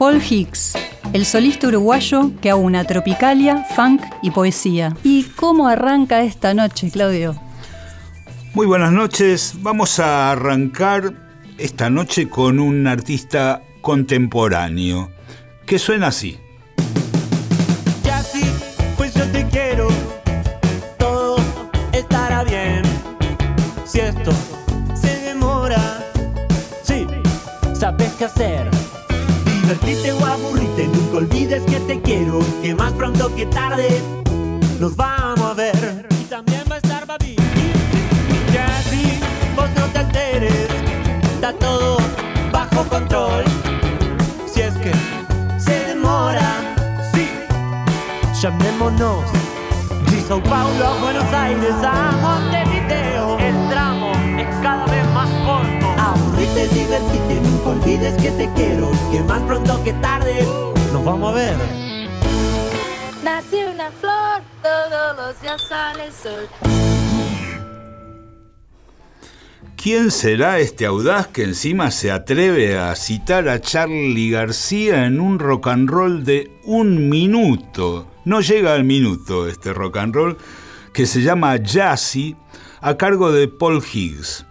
Paul Hicks, el solista uruguayo que aúna tropicalia, funk y poesía. ¿Y cómo arranca esta noche, Claudio? Muy buenas noches. Vamos a arrancar esta noche con un artista contemporáneo que suena así. Ya sí, pues yo te quiero. Todo estará bien. Si esto se demora, sí, sabes qué hacer. Divertirte o aburrirte, nunca olvides que te quiero. Que más pronto que tarde nos vamos a ver. Y también va a estar Babi. Ya sí, vos no te alteres. Está todo bajo control. Si es que se demora, sí, llamémonos. De Sao Paulo Buenos Aires a Montevideo. El tramo es cada vez más corto. Aburrite, divertite, nunca olvides que te quiero. Que más pronto que tarde nos vamos a ver. Nació una flor, todos los días sale el sol. ¿Quién será este audaz que encima se atreve a citar a Charlie García en un rock and roll de un minuto? No llega al minuto este rock and roll que se llama Jazzy a cargo de Paul Higgs.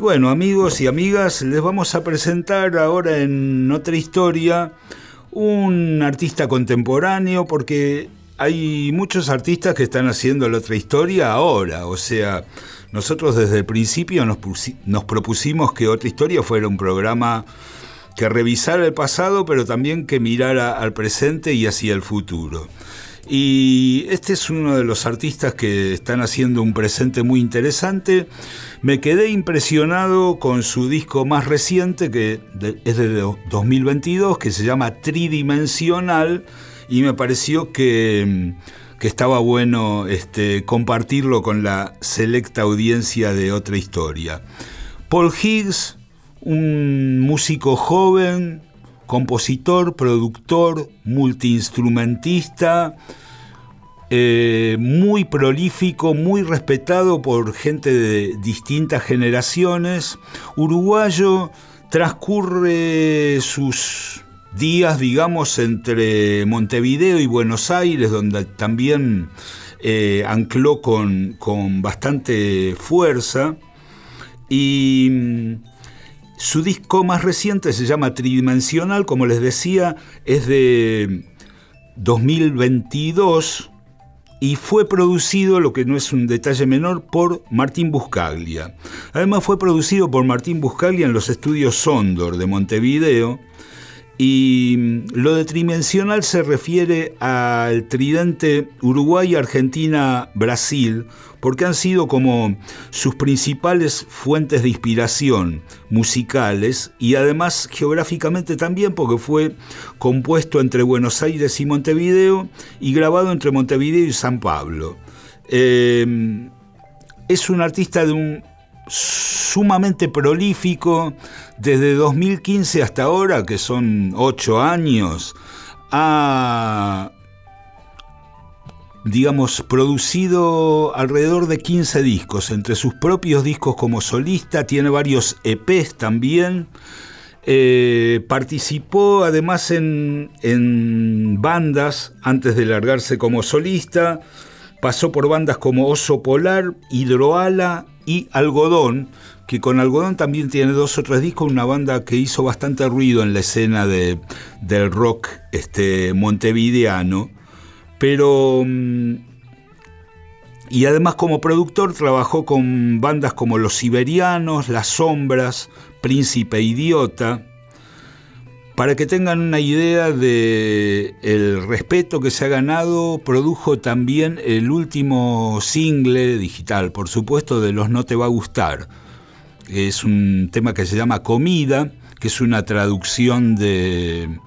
Bueno, amigos y amigas, les vamos a presentar ahora en otra historia un artista contemporáneo porque hay muchos artistas que están haciendo la otra historia ahora, o sea, nosotros desde el principio nos, nos propusimos que otra historia fuera un programa que revisara el pasado, pero también que mirara al presente y hacia el futuro. Y este es uno de los artistas que están haciendo un presente muy interesante. Me quedé impresionado con su disco más reciente, que es de do- 2022, que se llama Tridimensional, y me pareció que, que estaba bueno este, compartirlo con la selecta audiencia de otra historia. Paul Higgs, un músico joven, compositor, productor, multiinstrumentista, eh, muy prolífico, muy respetado por gente de distintas generaciones. Uruguayo transcurre sus días, digamos, entre Montevideo y Buenos Aires, donde también eh, ancló con, con bastante fuerza. Y mm, su disco más reciente se llama Tridimensional, como les decía, es de 2022 y fue producido, lo que no es un detalle menor, por Martín Buscaglia. Además fue producido por Martín Buscaglia en los estudios Sondor de Montevideo y mm, lo de tridimensional se refiere al tridente Uruguay, Argentina, Brasil, porque han sido como sus principales fuentes de inspiración musicales y además geográficamente también porque fue compuesto entre Buenos Aires y Montevideo y grabado entre Montevideo y San Pablo. Eh, es un artista de un sumamente prolífico desde 2015 hasta ahora, que son ocho años, ha, digamos, producido alrededor de 15 discos, entre sus propios discos como solista, tiene varios EPs también. Eh, participó además en, en bandas antes de largarse como solista. Pasó por bandas como Oso Polar, Hidroala y Algodón, que con Algodón también tiene dos o tres discos, una banda que hizo bastante ruido en la escena de, del rock este, montevideano. Pero. mm, Y además, como productor, trabajó con bandas como Los Siberianos, Las Sombras, Príncipe Idiota. Para que tengan una idea de el respeto que se ha ganado, produjo también el último single digital, por supuesto, de Los No Te Va a Gustar. Es un tema que se llama Comida, que es una traducción de,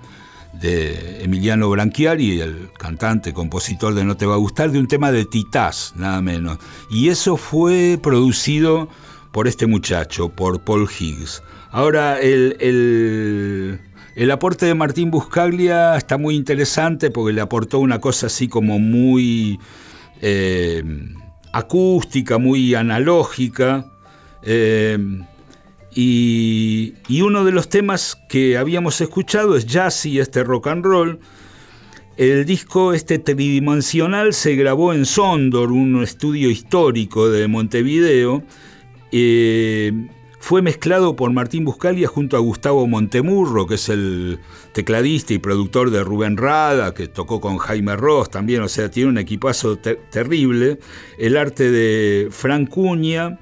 Emiliano Branchiari, el cantante, compositor de No Te Va a Gustar, de un tema de Titás, nada menos. Y eso fue producido por este muchacho, por Paul Higgs. Ahora, el, el aporte de Martín Buscaglia está muy interesante porque le aportó una cosa así como muy eh, acústica, muy analógica. Eh, Y, y uno de los temas que habíamos escuchado es Jazzy, este rock and roll. El disco este tridimensional se grabó en Sondor, un estudio histórico de Montevideo. Eh, fue mezclado por Martín Buscalia junto a Gustavo Montemurro, que es el tecladista y productor de Rubén Rada, que tocó con Jaime Ross también, o sea, tiene un equipazo ter- terrible. El arte de Frank Cuña.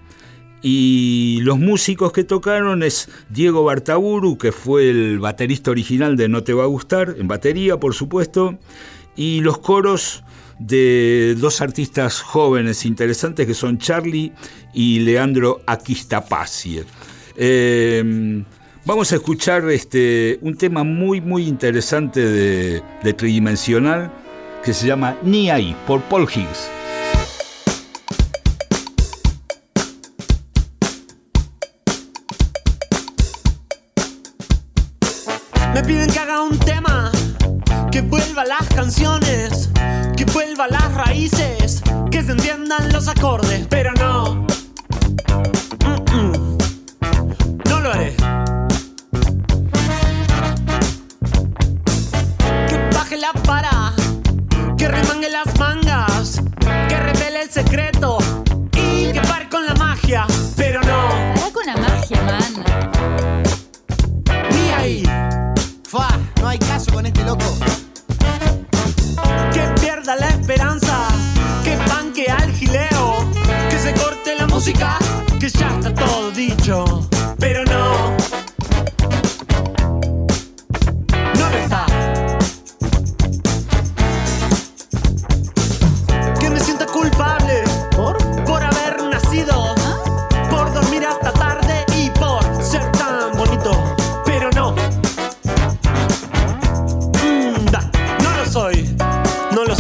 Y los músicos que tocaron es Diego Bartaburu, que fue el baterista original de No Te Va a Gustar, en batería, por supuesto. Y los coros de dos artistas jóvenes interesantes que son Charlie y Leandro Aquistapacie. Eh, vamos a escuchar este, un tema muy, muy interesante de, de Tridimensional que se llama Ni ahí, por Paul Higgs. Que se entiendan los acordes, pero.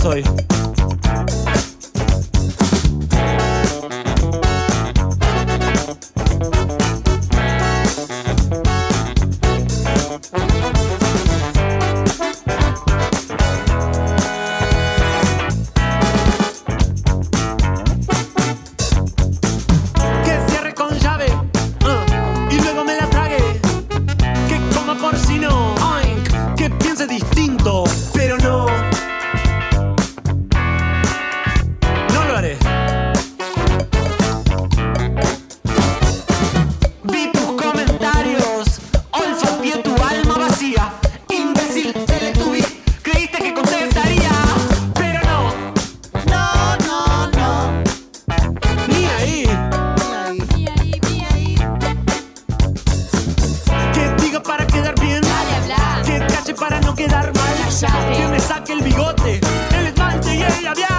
Soy. Que me saque el bigote, el esmalte y el labial.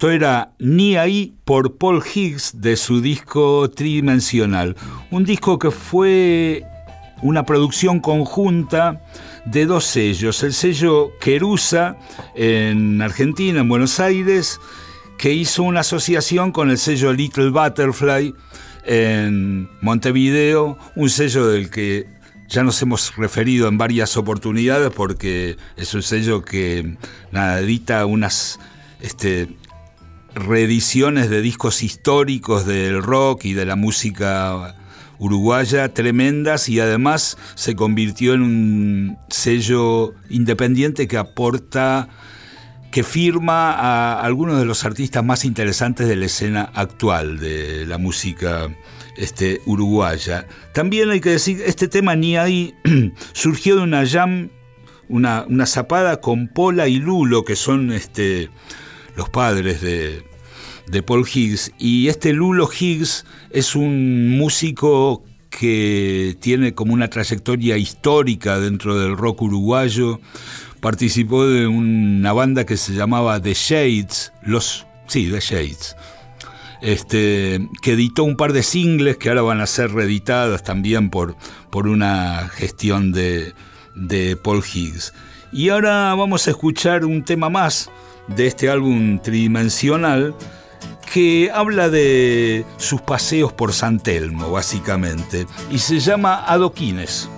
Esto era Ni ahí por Paul Higgs de su disco Tridimensional. Un disco que fue una producción conjunta de dos sellos. El sello Querusa en Argentina, en Buenos Aires, que hizo una asociación con el sello Little Butterfly en Montevideo, un sello del que ya nos hemos referido en varias oportunidades porque es un sello que nada, edita unas este, reediciones de discos históricos del rock y de la música uruguaya tremendas y además se convirtió en un sello independiente que aporta, que firma a algunos de los artistas más interesantes de la escena actual de la música este, uruguaya. También hay que decir, este tema ni ahí surgió de una jam, una, una zapada con Pola y Lulo, que son este, los padres de, de Paul Higgs. Y este Lulo Higgs es un músico que tiene como una trayectoria histórica dentro del rock uruguayo. Participó de una banda que se llamaba The Shades, los sí, The Shades. Este, que editó un par de singles que ahora van a ser reeditadas también por, por una gestión de, de Paul Higgs. Y ahora vamos a escuchar un tema más de este álbum tridimensional que habla de sus paseos por San Telmo, básicamente, y se llama Adoquines.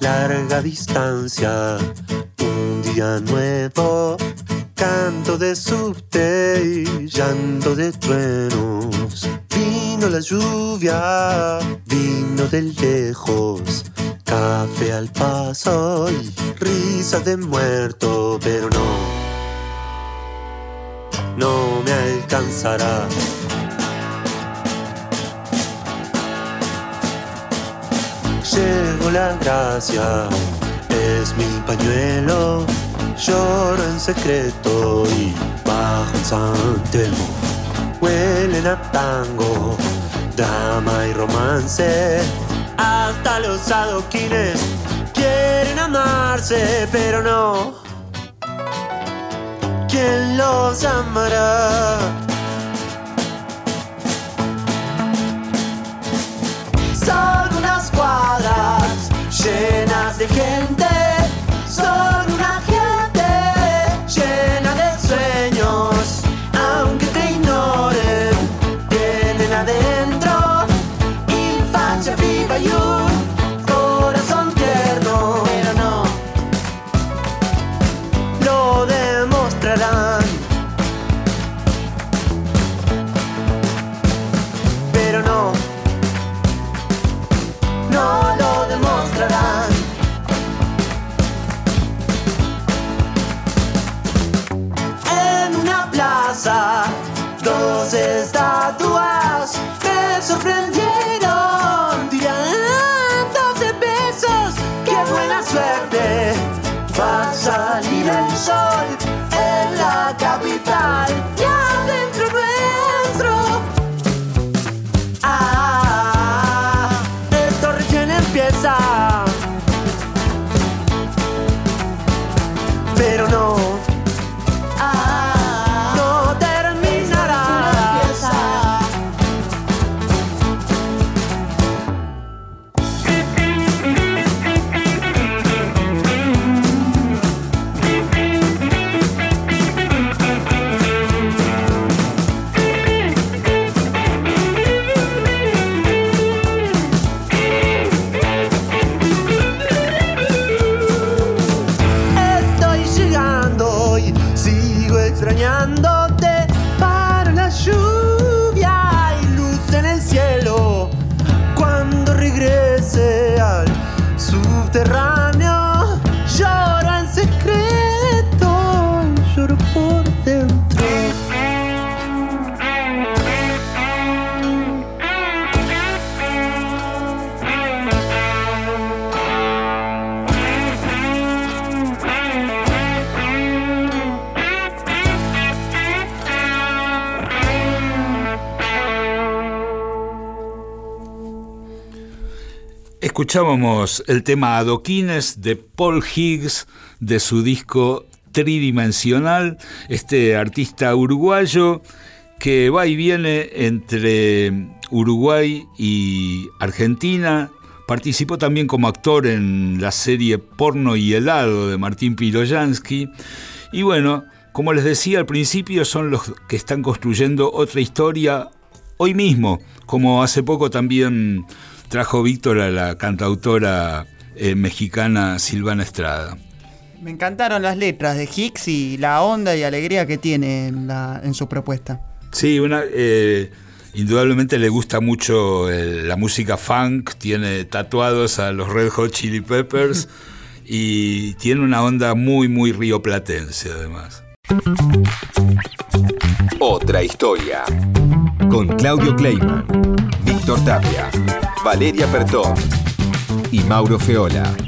larga distancia, un día nuevo, canto de subte y llanto de truenos. Vino la lluvia, vino de lejos, café al paso y risa de muerto, pero no, no me alcanzará. Llevo la gracia, es mi pañuelo. Lloro en secreto y bajo en San Telmo. Huelen a tango, drama y romance. Hasta los adoquines quieren amarse, pero no. ¿Quién los amará? Son unas cuadras llenas de gente. Escuchábamos el tema Adoquines de Paul Higgs de su disco Tridimensional, este artista uruguayo que va y viene entre Uruguay y Argentina. Participó también como actor en la serie Porno y helado de Martín Piroyansky. Y bueno, como les decía al principio, son los que están construyendo otra historia hoy mismo, como hace poco también trajo Víctor a la cantautora eh, mexicana Silvana Estrada. Me encantaron las letras de Hicks y la onda y alegría que tiene en, la- en su propuesta. Sí, una, eh, indudablemente le gusta mucho el- la música funk, tiene tatuados a los Red Hot Chili Peppers y tiene una onda muy, muy rioplatense además. Otra historia. con Claudio Kleiman, Víctor Tapia, Valeria Pertón y Mauro Feola.